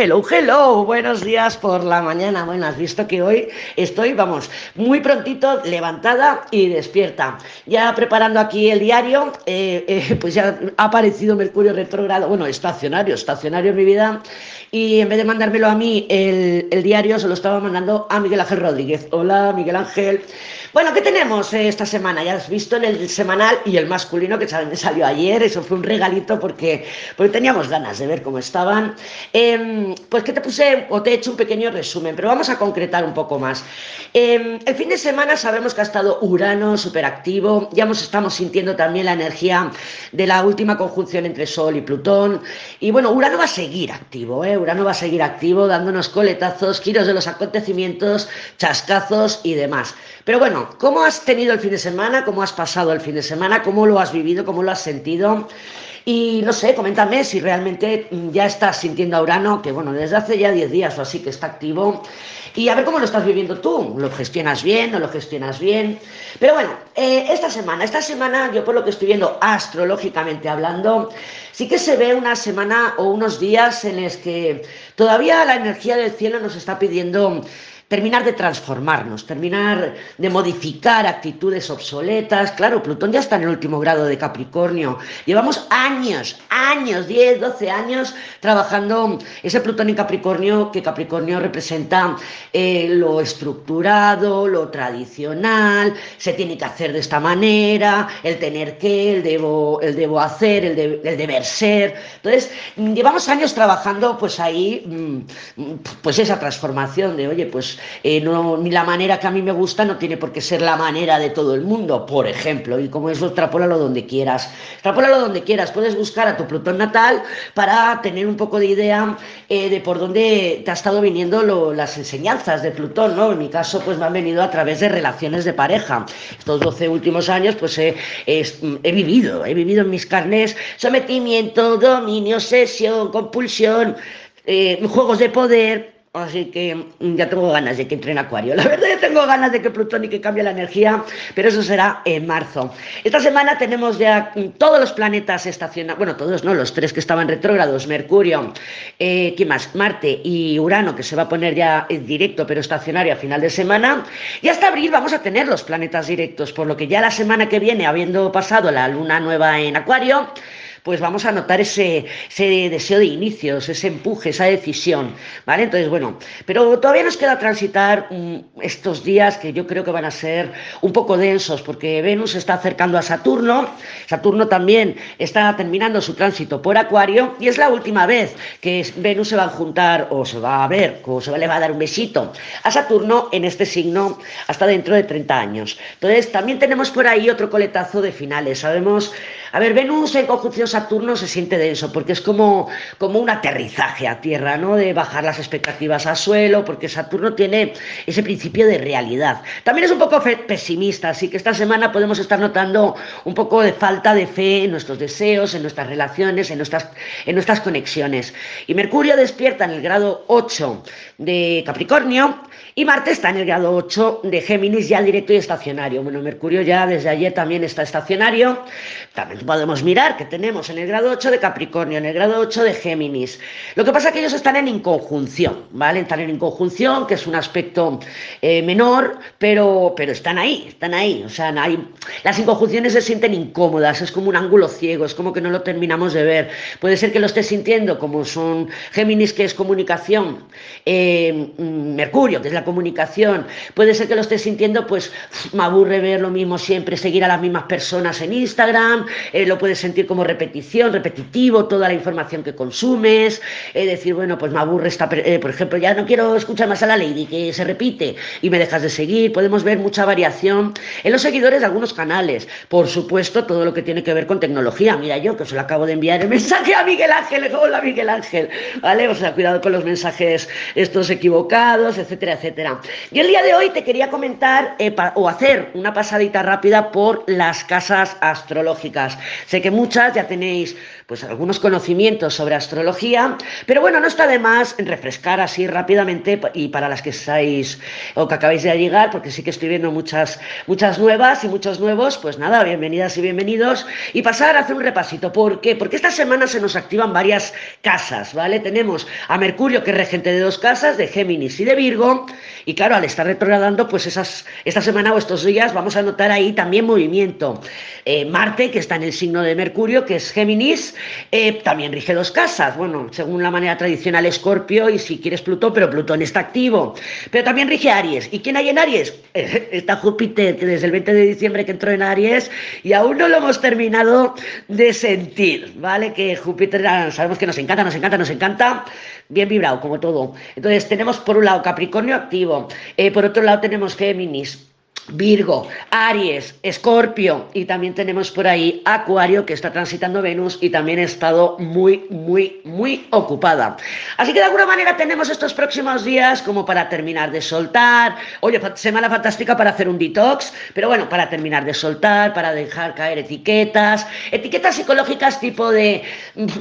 Hello, hello, buenos días por la mañana. Bueno, has visto que hoy estoy, vamos, muy prontito levantada y despierta. Ya preparando aquí el diario, eh, eh, pues ya ha aparecido Mercurio retrógrado, bueno, estacionario, estacionario en mi vida. Y en vez de mandármelo a mí, el, el diario se lo estaba mandando a Miguel Ángel Rodríguez. Hola, Miguel Ángel. Bueno, ¿qué tenemos eh, esta semana? Ya has visto en el semanal y el masculino que salió ayer, eso fue un regalito porque, porque teníamos ganas de ver cómo estaban. Em, pues que te puse o te he hecho un pequeño resumen, pero vamos a concretar un poco más. Em, el fin de semana sabemos que ha estado Urano superactivo, ya estamos sintiendo también la energía de la última conjunción entre Sol y Plutón. Y bueno, Urano va a seguir activo, ¿eh? Urano va a seguir activo, dándonos coletazos, giros de los acontecimientos, chascazos y demás. Pero bueno, ¿cómo has tenido el fin de semana? ¿Cómo has pasado el fin de semana? ¿Cómo lo has vivido? ¿Cómo lo has sentido? Y no sé, coméntame si realmente mm, ya estás sintiendo a Urano, que bueno, desde hace ya 10 días o así que está activo. Y a ver cómo lo estás viviendo tú. ¿Lo gestionas bien? ¿No lo gestionas bien? Pero bueno, eh, esta semana, esta semana, yo por lo que estoy viendo astrológicamente hablando, sí que se ve una semana o unos días en los que todavía la energía del cielo nos está pidiendo terminar de transformarnos, terminar de modificar actitudes obsoletas. Claro, Plutón ya está en el último grado de Capricornio. Llevamos años, años, 10, 12 años trabajando ese Plutón en Capricornio, que Capricornio representa eh, lo estructurado, lo tradicional, se tiene que hacer de esta manera, el tener que, el debo, el debo hacer, el, el deber ser. Entonces, llevamos años trabajando pues ahí, mm, pues esa transformación de, oye, pues eh, ni la manera que a mí me gusta no tiene por qué ser la manera de todo el mundo, por ejemplo, y como eso, extrapólalo donde quieras. Extrapólalo donde quieras, puedes buscar a tu Plutón natal para tener un poco de idea eh, de por dónde te ha estado viniendo las enseñanzas de Plutón, ¿no? En mi caso, pues me han venido a través de relaciones de pareja. Estos 12 últimos años, pues he, he vivido, he vivido en mis carnes sometimiento, dominio, obsesión, compulsión, eh, juegos de poder, Así que mm, ya tengo ganas de que entre en Acuario. La verdad, ya tengo ganas de que Plutón y que cambie la energía, pero eso será en marzo. Esta semana tenemos ya mm, todos los planetas estacionados, bueno, todos no, los tres que estaban retrógrados: Mercurio, eh, ¿qué más? Marte y Urano, que se va a poner ya en directo, pero estacionario a final de semana. Y hasta abril vamos a tener los planetas directos, por lo que ya la semana que viene, habiendo pasado la luna nueva en Acuario, pues vamos a notar ese, deseo de inicios, ese empuje, esa decisión, ¿vale? Entonces, bueno, pero todavía nos queda transitar mm, estos días que yo creo que van a ser un poco densos, porque Venus está acercando a Saturno, Saturno también está terminando su tránsito por Acuario, y es la última vez que Venus se va a juntar, o se va a ver, o se le va a dar un besito a Saturno en este signo hasta dentro de 30 años. Entonces, también tenemos por ahí otro coletazo de finales, sabemos a ver, Venus en conjunción Saturno se siente denso porque es como, como un aterrizaje a tierra, ¿no? De bajar las expectativas a suelo, porque Saturno tiene ese principio de realidad. También es un poco pesimista, así que esta semana podemos estar notando un poco de falta de fe en nuestros deseos, en nuestras relaciones, en nuestras, en nuestras conexiones. Y Mercurio despierta en el grado 8 de Capricornio y Marte está en el grado 8 de Géminis ya directo y estacionario. Bueno, Mercurio ya desde ayer también está estacionario. También podemos mirar que tenemos en el grado 8 de Capricornio, en el grado 8 de Géminis. Lo que pasa es que ellos están en inconjunción, ¿vale? Están en inconjunción, que es un aspecto eh, menor, pero, pero están ahí, están ahí. O sea, hay, las inconjunciones se sienten incómodas, es como un ángulo ciego, es como que no lo terminamos de ver. Puede ser que lo estés sintiendo como son Géminis, que es comunicación, eh, Mercurio, que es la comunicación. Puede ser que lo estés sintiendo, pues me aburre ver lo mismo siempre, seguir a las mismas personas en Instagram, eh, lo puedes sentir como repetición, repetitivo, toda la información que consumes, es decir, bueno, pues me aburre esta, eh, por ejemplo, ya no quiero escuchar más a la Lady, que se repite y me dejas de seguir, podemos ver mucha variación en los seguidores de algunos canales, por supuesto, todo lo que tiene que ver con tecnología, mira yo que os lo acabo de enviar el mensaje a Miguel Ángel, hola Miguel Ángel, ¿vale? O sea, cuidado con los mensajes estos equivocados, etcétera, etcétera. Y el día de hoy te quería comentar eh, o hacer una pasadita rápida por las casas astrológicas. Sé que muchas ya tenéis pues algunos conocimientos sobre astrología, pero bueno, no está de más refrescar así rápidamente y para las que estáis o que acabáis de llegar, porque sí que estoy viendo muchas, muchas nuevas y muchos nuevos, pues nada, bienvenidas y bienvenidos y pasar a hacer un repasito. ¿Por qué? Porque esta semana se nos activan varias casas, ¿vale? Tenemos a Mercurio, que es regente de dos casas, de Géminis y de Virgo, y claro, al estar retrogradando, pues esas, esta semana o estos días vamos a notar ahí también movimiento. Eh, Marte, que está en el signo de Mercurio, que es Géminis, eh, también rige dos casas, bueno, según la manera tradicional Escorpio y si quieres Plutón, pero Plutón está activo, pero también rige Aries. ¿Y quién hay en Aries? está Júpiter, que desde el 20 de diciembre que entró en Aries y aún no lo hemos terminado de sentir, ¿vale? Que Júpiter sabemos que nos encanta, nos encanta, nos encanta, bien vibrado como todo. Entonces tenemos por un lado Capricornio activo, eh, por otro lado tenemos Géminis, Virgo, Aries, Escorpio y también tenemos por ahí Acuario que está transitando Venus y también ha estado muy, muy, muy ocupada. Así que de alguna manera tenemos estos próximos días como para terminar de soltar. Oye, semana fantástica para hacer un detox, pero bueno, para terminar de soltar, para dejar caer etiquetas, etiquetas psicológicas tipo de,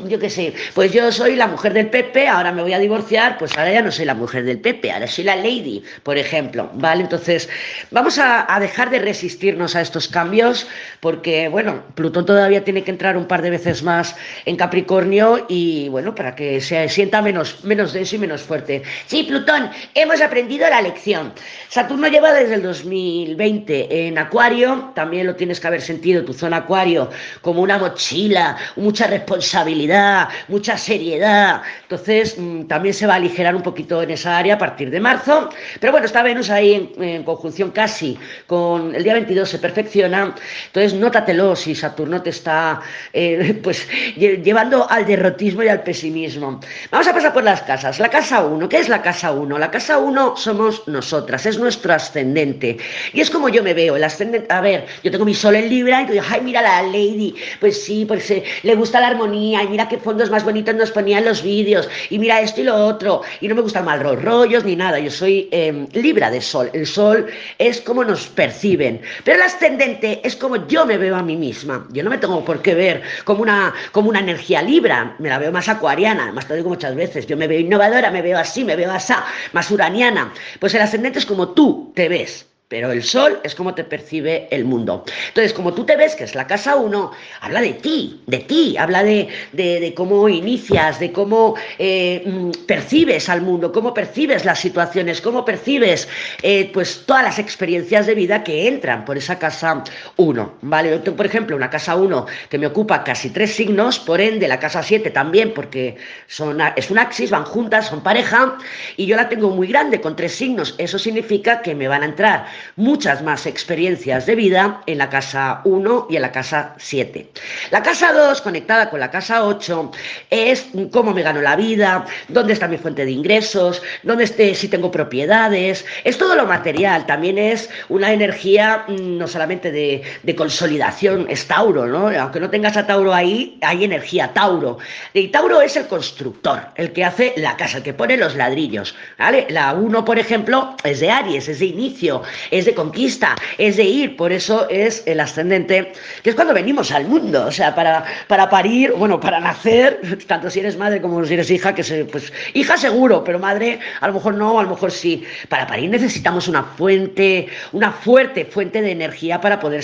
yo qué sé, pues yo soy la mujer del Pepe, ahora me voy a divorciar, pues ahora ya no soy la mujer del Pepe, ahora soy la Lady, por ejemplo, ¿vale? Entonces, vamos a a, dejar de resistirnos a estos cambios, porque, bueno, Plutón todavía tiene que entrar un par de veces más en Capricornio y, bueno, para que se sienta menos, menos denso y menos fuerte. Sí, Plutón, hemos aprendido la lección. Saturno lleva desde el 2020 en Acuario, también lo tienes que haber sentido, tu zona Acuario, como una mochila, mucha responsabilidad, mucha seriedad. Entonces, mm, también se va a aligerar un poquito en esa área a partir de marzo. Pero bueno, está Venus ahí en conjunción casi con el día 22 se perfecciona, entonces nótatelo si Saturno te está eh, pues llevando al derrotismo y al pesimismo. Vamos a pasar por las casas. La casa 1, ¿qué es la casa 1? La casa 1 somos nosotras, es nuestro ascendente. Y es como yo me veo, el ascendente, a ver, yo tengo mi sol en Libra y dices, ay, mira la Lady, pues sí, pues eh, le gusta la armonía y mira qué fondos más bonitos nos ponían los vídeos y mira esto y lo otro y no me gustan mal los rollos ni nada, yo soy em, Libra de sol, el sol es como nos perciben. Pero el ascendente es como yo me veo a mí misma. Yo no me tengo por qué ver como una, como una energía libra, me la veo más acuariana, además te digo muchas veces, yo me veo innovadora, me veo así, me veo así, más uraniana. Pues el ascendente es como tú te ves. Pero el sol es como te percibe el mundo. Entonces, como tú te ves, que es la casa 1, habla de ti, de ti, habla de, de, cómo inicias, de cómo eh, mm, percibes al mundo, cómo percibes las situaciones, cómo percibes eh, pues todas las experiencias de vida que entran por esa casa 1. ¿vale? Yo tengo, por ejemplo, una casa 1 que me ocupa casi tres signos, por ende la casa 7 también, porque son, es un axis, van juntas, son pareja, y yo la tengo muy grande con tres signos. Eso significa que me van a entrar muchas más experiencias de vida en la casa 1 y en la casa 7. La casa 2, conectada con la casa 8, es cómo me gano la vida, dónde está mi fuente de ingresos, dónde esté, si tengo propiedades, es todo lo material, también es una energía mm, no solamente de, consolidación, es Tauro, ¿no? Aunque no tengas a Tauro ahí, hay energía Tauro. Y Tauro es el constructor, el que hace la casa, el que pone los ladrillos, ¿vale? La 1, por ejemplo, es de Aries, es de inicio, es de conquista, es de ir, por eso es el ascendente, que es cuando venimos al mundo, o sea, para, para parir, bueno, para nacer, tanto si eres madre como si eres hija, que se, pues hija seguro, pero madre a lo mejor no, a lo mejor sí. Para parir necesitamos una fuente, una fuerte fuente de energía para poder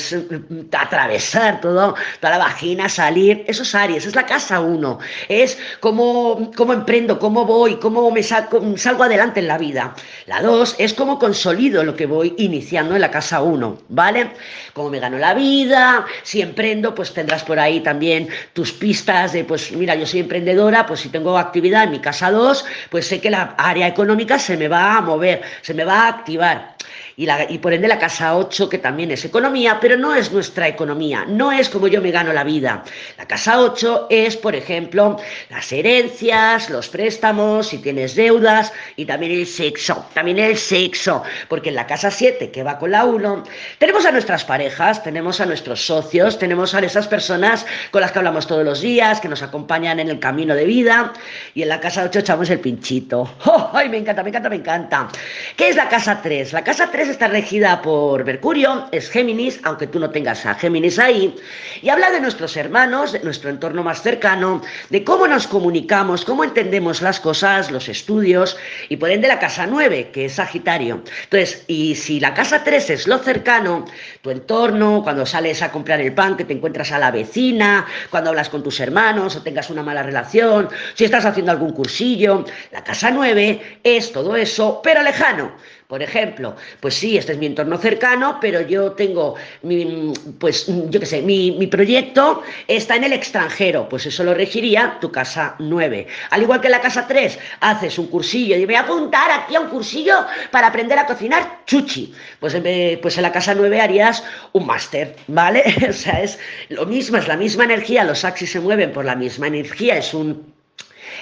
atravesar todo, toda la vagina, salir, eso es Aries, es la casa uno, es cómo, cómo emprendo, cómo voy, cómo me salgo adelante en la vida. La dos es cómo consolido lo que voy iniciando en la casa 1, ¿vale? Como me gano la vida, si emprendo, pues tendrás por ahí también tus pistas de, pues mira, yo soy emprendedora, pues si tengo actividad en mi casa 2, pues sé que la área económica se me va a mover, se me va a activar y, por ende la casa 8, que también es economía, pero no es nuestra economía, no es como yo me gano la vida. La casa 8 es, por ejemplo, las herencias, los préstamos, si tienes deudas y también el sexo, también el sexo, porque en la casa 7, que va con la 1, tenemos a nuestras parejas, tenemos a nuestros socios, tenemos a esas personas con las que hablamos todos los días, que nos acompañan en el camino de vida, y en la casa 8 echamos el pinchito. ¡Oh! ¡Ay, me encanta, me encanta, me encanta! ¿Qué es la casa 3? La casa 3 está regida por Mercurio, es Géminis, aunque tú no tengas a Géminis ahí, y habla de nuestros hermanos, de nuestro entorno más cercano, de cómo nos comunicamos, cómo entendemos las cosas, los estudios, y por ende la casa 9, que es Sagitario. Entonces, y si la casa 3 es lo cercano, tu entorno, cuando sales a comprar el pan, que te encuentras a la vecina, cuando hablas con tus hermanos o tengas una mala relación, si estás haciendo algún cursillo, la casa 9 es todo eso, pero lejano. Por ejemplo, pues sí, este es mi entorno cercano, pero yo tengo, mi, pues yo qué sé, mi, mi, proyecto está en el extranjero, pues eso lo regiría tu casa 9. Al igual que en la casa 3, haces un cursillo y me voy a apuntar aquí a un cursillo para aprender a cocinar chuchi. Pues, pues en la casa 9 harías un máster, ¿vale? o sea, es lo mismo, es la misma energía, los axis se mueven por la misma energía, es un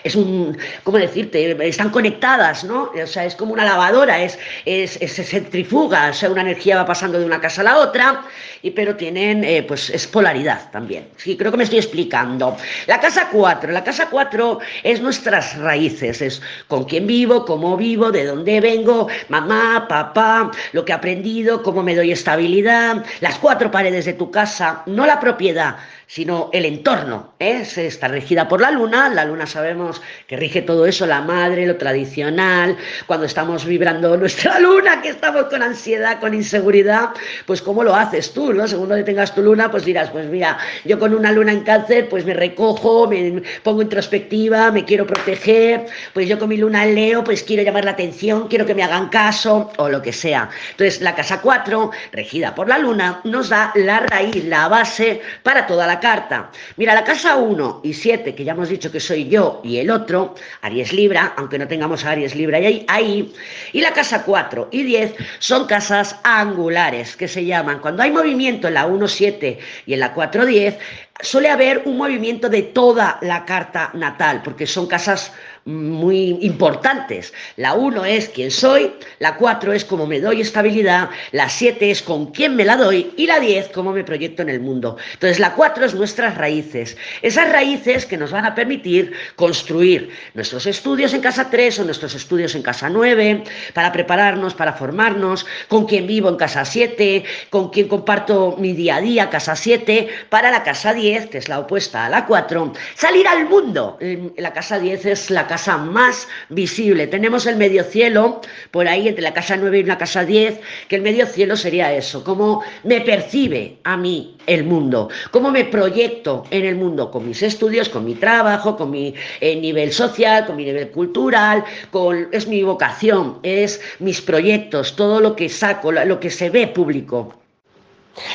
es un, ¿cómo decirte? Están conectadas, ¿no? O sea, es como una lavadora, es, es, se centrifuga, o sea, una energía va pasando de una casa a la otra, y, pero tienen, eh, pues, es polaridad también. Sí, creo que me estoy explicando. La casa 4, la casa 4 es nuestras raíces, es con quién vivo, cómo vivo, de dónde vengo, mamá, papá, lo que he aprendido, cómo me doy estabilidad, las cuatro paredes de tu casa, no la propiedad, sino el entorno. ¿eh? Está regida por la luna, la luna sabemos que rige todo eso, la madre, lo tradicional, cuando estamos vibrando nuestra luna, que estamos con ansiedad, con inseguridad, pues cómo lo haces tú, ¿no? Según donde tengas tu luna, pues dirás, pues mira, yo con una luna en cáncer, pues me recojo, me pongo introspectiva, me quiero proteger, pues yo con mi luna en Leo, pues quiero llamar la atención, quiero que me hagan caso, o lo que sea. Entonces, la casa 4, regida por la luna, nos da la raíz, la base para toda la carta. Mira, la casa 1 y 7, que ya hemos dicho que soy yo y el otro, Aries Libra, aunque no tengamos a Aries Libra ahí, ahí, y la casa 4 y 10 son casas angulares, que se llaman, cuando hay movimiento en la 1-7 y en la 4-10, suele haber un movimiento de toda la carta natal, porque son casas muy importantes. La 1 es quién soy, la 4 es cómo me doy estabilidad, la 7 es con quién me la doy y la 10 cómo me proyecto en el mundo. Entonces la 4 es nuestras raíces, esas raíces que nos van a permitir construir nuestros estudios en casa 3 o nuestros estudios en casa 9, para prepararnos, para formarnos, con quién vivo en casa 7, con quién comparto mi día a día, casa 7, para la casa 10, que es la opuesta a la 4, salir al mundo. La casa 10 es la casa más visible. Tenemos el medio cielo, por ahí entre la casa 9 y la casa 10, que el medio cielo sería eso, cómo me percibe a mí el mundo, cómo me proyecto en el mundo con mis estudios, con mi trabajo, con mi eh, nivel social, con mi nivel cultural, con, es mi vocación, es mis proyectos, todo lo que saco, lo que se ve público.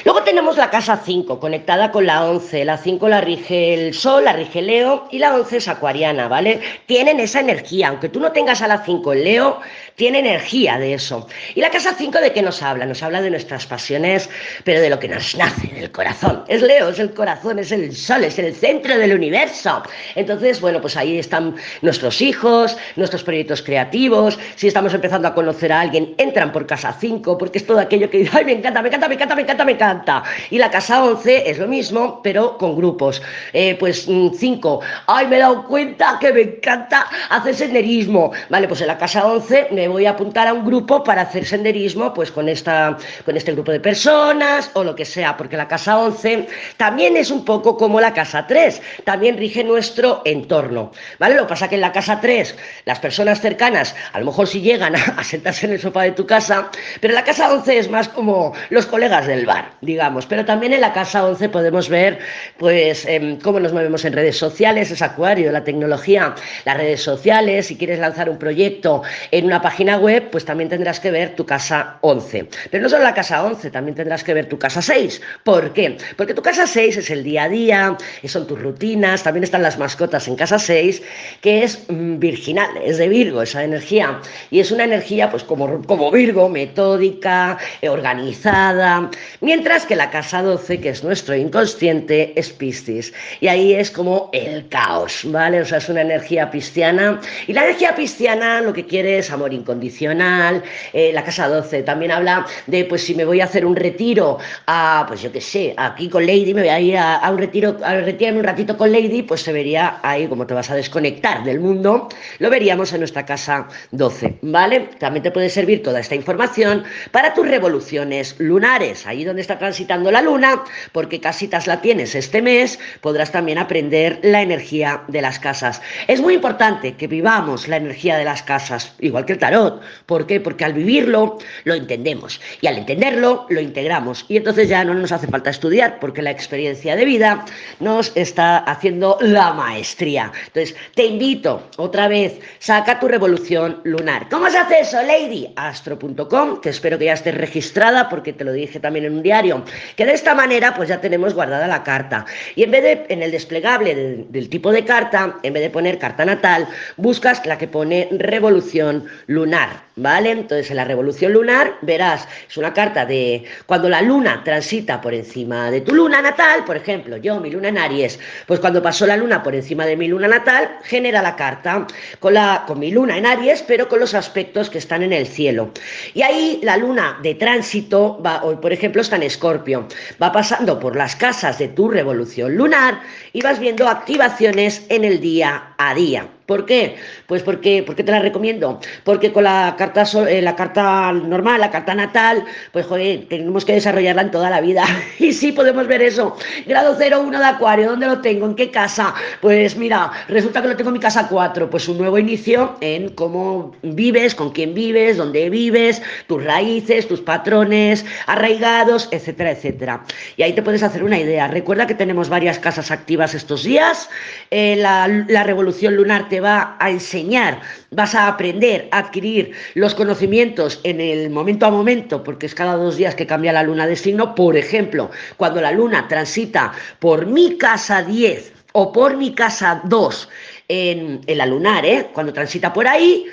Luego tenemos la casa 5 conectada con la 11. La 5 la rige el Sol, la rige Leo y la 11 es acuariana, ¿vale? Tienen esa energía, aunque tú no tengas a la 5 en Leo, tiene energía de eso. ¿Y la casa 5 de qué nos habla? Nos habla de nuestras pasiones, pero de lo que nos nace, del corazón. Es Leo, es el corazón, es el Sol, es el centro del universo. Entonces, bueno, pues ahí están nuestros hijos, nuestros proyectos creativos. Si estamos empezando a conocer a alguien, entran por casa 5, porque es todo aquello que, ay, me encanta, me encanta, me encanta, me encanta me encanta. Y la casa 11 es lo mismo, pero con grupos. Eh, pues 5, mm, ay, me he dado cuenta que me encanta hacer senderismo. Vale, pues en la casa 11 me voy a apuntar a un grupo para hacer senderismo, pues con, esta, con este grupo de personas o lo que sea, porque la casa 11 también es un poco como la casa 3, también rige nuestro entorno. ¿Vale? Lo que pasa que en la casa 3, las personas cercanas, a lo mejor si llegan a, sentarse en el sofá de tu casa, pero la casa 11 es más como los colegas del bar digamos. Pero también en la casa 11 podemos ver, pues, em, cómo nos movemos en redes sociales, es acuario, la tecnología, las redes sociales. Si quieres lanzar un proyecto en una página web, pues también tendrás que ver tu casa 11. Pero no solo la casa 11, también tendrás que ver tu casa 6. ¿Por qué? Porque tu casa 6 es el día a día, son tus rutinas, también están las mascotas en casa 6, que es mm, virginal, es de Virgo esa energía. Y es una energía, pues como, como Virgo, metódica, organizada Mientras que la casa 12, que es nuestro inconsciente, es Piscis. Y ahí es como el caos, ¿vale? O sea, es una energía pisciana. Y la energía pisciana lo que quiere es amor incondicional. Eh, la casa 12 también habla de, pues si me voy a hacer un retiro a, pues yo qué sé, aquí con Lady, me voy a ir a, un retiro, a retirarme un ratito con Lady, pues se vería ahí como te vas a desconectar del mundo, lo veríamos en nuestra casa 12, ¿vale? También te puede servir toda esta información para tus revoluciones lunares, ahí donde está transitando la luna, porque casitas la tienes este mes, podrás también aprender la energía de las casas. Es muy importante que vivamos la energía de las casas, igual que el tarot. ¿Por qué? Porque al vivirlo lo entendemos y al entenderlo lo integramos y entonces ya no nos hace falta estudiar porque la experiencia de vida nos está haciendo la maestría. Entonces, te invito otra vez, saca tu revolución lunar. ¿Cómo se hace eso, Lady? Astro.com, que espero que ya estés registrada porque te lo dije también en un diario, que de esta manera pues ya tenemos guardada la carta. Y en vez de, en el desplegable del tipo de carta, en vez de poner carta natal, buscas la que pone revolución lunar. ¿Vale? Entonces en la revolución lunar verás, es una carta de cuando la luna transita por encima de tu luna natal, por ejemplo, yo, mi luna en Aries, pues cuando pasó la luna por encima de mi luna natal, genera la carta con, la, con mi luna en Aries, pero con los aspectos que están en el cielo. Y ahí la luna de tránsito, va, hoy por ejemplo está en Escorpio, va pasando por las casas de tu revolución lunar y vas viendo activaciones en el día a día. ¿Por qué? Pues porque, porque te la recomiendo. Porque con la carta, eh, la carta normal, la carta natal, pues joder, tenemos que desarrollarla en toda la vida. Y sí podemos ver eso. Grado 0, 1 de Acuario, ¿dónde lo tengo? ¿En qué casa? Pues mira, resulta que lo tengo en mi casa 4. Pues un nuevo inicio en cómo vives, con quién vives, dónde vives, tus raíces, tus patrones arraigados, etcétera, etcétera. Y ahí te puedes hacer una idea. Recuerda que tenemos varias casas activas estos días. Eh, la, la revolución lunar te va a enseñar, vas a aprender a adquirir los conocimientos en el momento a momento, porque es cada dos días que cambia la luna de signo. Por ejemplo, cuando la luna transita por mi casa 10 o por mi casa 2 en, en la lunar, ¿eh? cuando transita por ahí,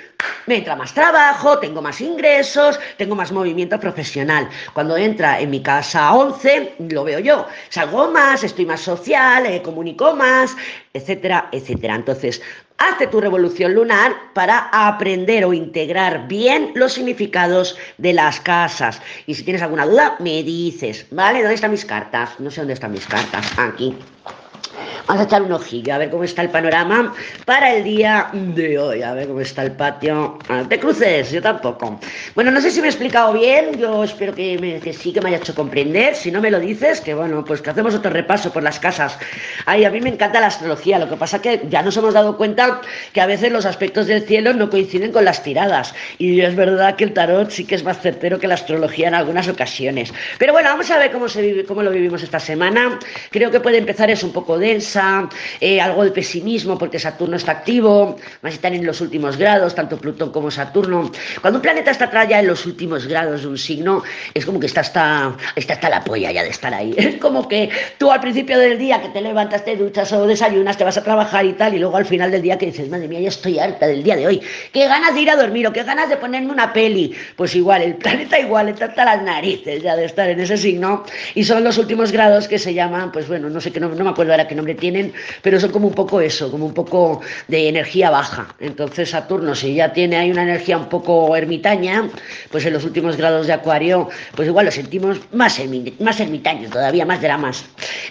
me entra más trabajo, tengo más ingresos, tengo más movimiento profesional. Cuando entra en mi casa 11, lo veo yo, salgo más, estoy más social, eh, comunico más, etcétera, etcétera. Entonces, hazte tu revolución lunar para aprender o integrar bien los significados de las casas. Y si tienes alguna duda, me dices, ¿vale? ¿Dónde están mis cartas? No sé dónde están mis cartas. Aquí. Vamos a echar un ojillo a ver cómo está el panorama para el día de hoy. A ver cómo está el patio. Ah, te cruces, yo tampoco. Bueno, no sé si me he explicado bien. Yo espero que, sí, que me haya hecho comprender. Si no me lo dices, que bueno, pues que hacemos otro repaso por las casas. Ay, a mí me encanta la astrología. Lo que pasa que ya nos hemos dado cuenta que a veces los aspectos del cielo no coinciden con las tiradas. Y es verdad que el tarot sí que es más certero que la astrología en algunas ocasiones. Pero bueno, vamos a ver cómo, se vive, cómo lo vivimos esta semana. Creo que puede empezar es un poco densa eh, algo de pesimismo porque Saturno está activo, más están en los últimos grados, tanto Plutón como Saturno. Cuando un planeta está atrás ya en los últimos grados de un signo, es como que está hasta, está hasta la polla ya de estar ahí. Es como que tú al principio del día que te levantas, te duchas o desayunas, te vas a trabajar y tal, y luego al final del día que dices, madre mía, ya estoy harta del día de hoy, qué ganas de ir a dormir o qué ganas de ponerme una peli. Pues igual, el planeta igual está hasta las narices ya de estar en ese signo, y son los últimos grados que se llaman, pues bueno, no sé qué, no, no me acuerdo ahora qué nombre tienen, pero son como un poco eso, como un poco de energía baja. Entonces Saturno, si ya tiene ahí una energía un poco ermitaña, pues en los últimos grados de Acuario, pues igual lo sentimos más, más ermitaño todavía, más dramas.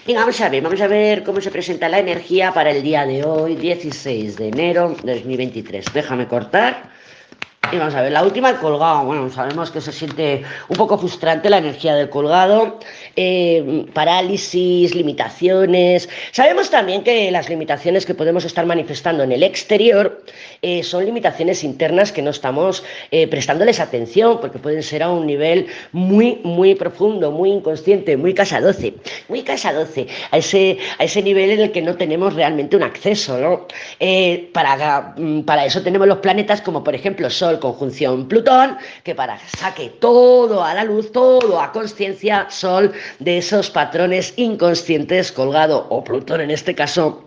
Venga, vamos a ver, vamos a ver cómo se presenta la energía para el día de hoy, 16 de enero de 2023. Déjame cortar. Y vamos a ver, la última, el colgado. Bueno, sabemos que se siente un poco frustrante la energía del colgado. Eh, parálisis, limitaciones. Sabemos también que las limitaciones que podemos estar manifestando en el exterior eh, son limitaciones internas que no estamos eh, prestándoles atención porque pueden ser a un nivel muy, muy profundo, muy inconsciente, muy casa 12, muy casa 12, a ese, a ese nivel en el que no tenemos realmente un acceso. ¿no? para, mm, para eso tenemos los planetas como por ejemplo Sol, conjunción Plutón, que para saque todo a la luz, todo a conciencia, Sol de esos patrones inconscientes colgado, o Plutón en este caso,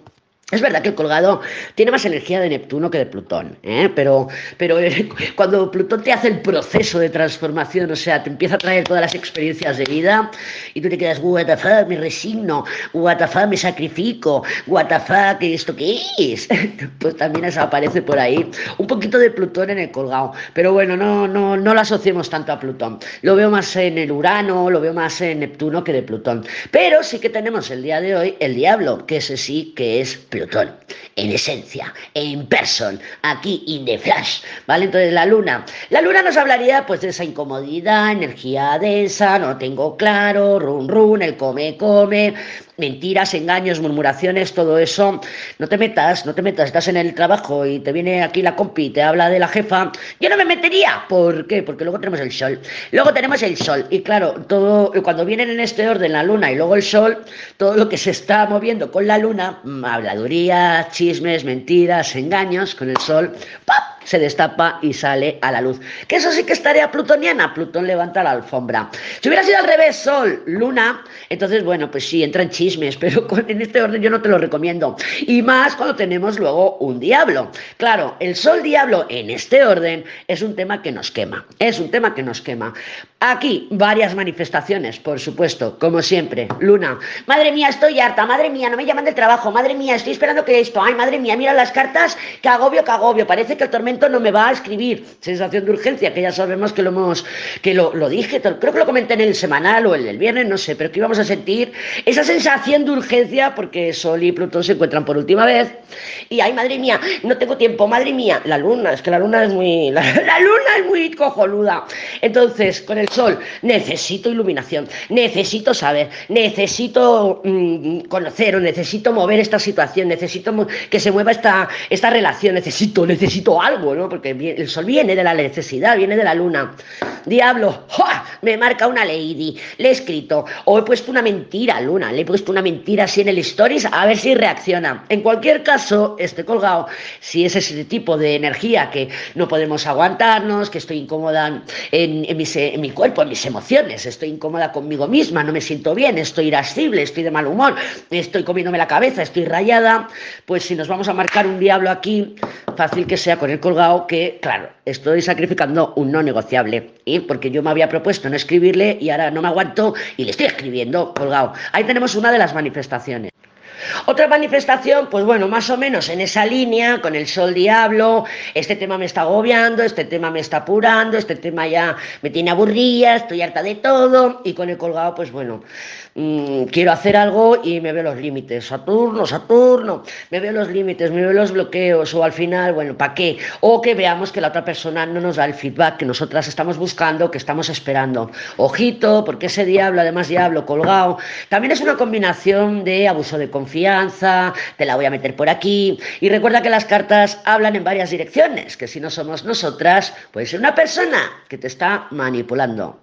Es verdad que el colgado tiene más energía de Neptuno que de Plutón, ¿eh? pero, pero eh, cuando Plutón te hace el proceso de transformación, o sea, te empieza a traer todas las experiencias de vida y tú te quedas, what the fuck, me resigno, what the fuck, me sacrifico, what the fuck, ¿esto qué es? Pues también eso aparece por ahí un poquito de Plutón en el colgado, pero bueno, no, no, no lo asociemos tanto a Plutón. Lo veo más en el Urano, lo veo más en Neptuno que de Plutón. Pero sí que tenemos el día de hoy el Diablo, que ese sí que es Plutón, en esencia, en person, aquí in the flash, ¿vale? Entonces la luna, la luna nos hablaría pues de esa incomodidad, energía densa, no tengo claro, run run, el come come, mentiras, engaños, murmuraciones, todo eso, no te metas, no te metas, estás en el trabajo y te viene aquí la compi y te habla de la jefa, yo no me metería, ¿por qué? Porque luego tenemos el sol, luego tenemos el sol. Y claro, todo cuando vienen en este orden la luna y luego el sol, todo lo que se está moviendo con la luna, mm, habladuría, chismes, mentiras, engaños, con el sol, ¡pap! Se destapa y sale a la luz. Que eso sí que estaría plutoniana. Plutón levanta la alfombra. Si hubiera sido al revés, Sol, Luna, entonces, bueno, pues sí, entran chismes, pero en este orden yo no te lo recomiendo. Y más cuando tenemos luego un diablo. Claro, el Sol Diablo en este orden es un tema que nos quema. Es un tema que nos quema. Aquí varias manifestaciones, por supuesto, como siempre. Luna, madre mía, estoy harta, madre mía, no me llaman del trabajo, madre mía, estoy esperando que esto, ay, madre mía, mira las cartas, que agobio, que agobio, parece que el tormento no me va a escribir. Sensación de urgencia, que ya sabemos que lo hemos, que lo, dije, creo que lo comenté en el semanal o el del viernes, no sé, pero que íbamos a sentir esa sensación de urgencia porque Sol y Plutón se encuentran por última vez. Y ay, madre mía, no tengo tiempo, madre mía, la luna, es que la luna es muy, la, luna es muy cojoluda. Entonces, con el Sol, necesito iluminación, necesito saber, necesito mm, conocer o necesito mover esta situación, necesito que se mueva esta, esta relación, necesito, necesito algo porque el sol viene de la necesidad, viene de la luna. Diablo, me marca una lady, le he escrito, o he puesto una mentira, Luna, le he puesto una mentira así en el stories, a ver si reacciona. En cualquier caso, estoy colgado, si es ese tipo de energía que no podemos aguantarnos, que estoy incómoda en, en mi cuerpo, en mis emociones, estoy incómoda conmigo misma, no me siento bien, estoy irascible, estoy de mal humor, estoy comiéndome la cabeza, estoy rayada, pues si nos vamos a marcar un diablo aquí, fácil que sea con el colgado que, claro, estoy sacrificando un no negociable, ¿y? porque yo me había propuesto no escribirle y ahora no me aguanto y le estoy escribiendo colgado. Ahí tenemos una de las manifestaciones. Otra manifestación, pues bueno, más o menos en esa línea, con el sol diablo, este tema me está agobiando, este tema me está apurando, este tema ya me tiene aburrida, estoy harta de todo, y con el colgado, pues bueno, mm, quiero hacer algo y me veo los límites, Saturno, Saturno, me veo los límites, me veo los bloqueos, o al final, bueno, ¿para qué? O que veamos que la otra persona no nos da el feedback que nosotras estamos buscando, que estamos esperando. Ojito, porque ese diablo, además diablo, colgado, también es una combinación de abuso de confianza, confianza, te la voy a meter por aquí. Y recuerda que las cartas hablan en varias direcciones, que si no somos nosotras, puede ser una persona que te está manipulando.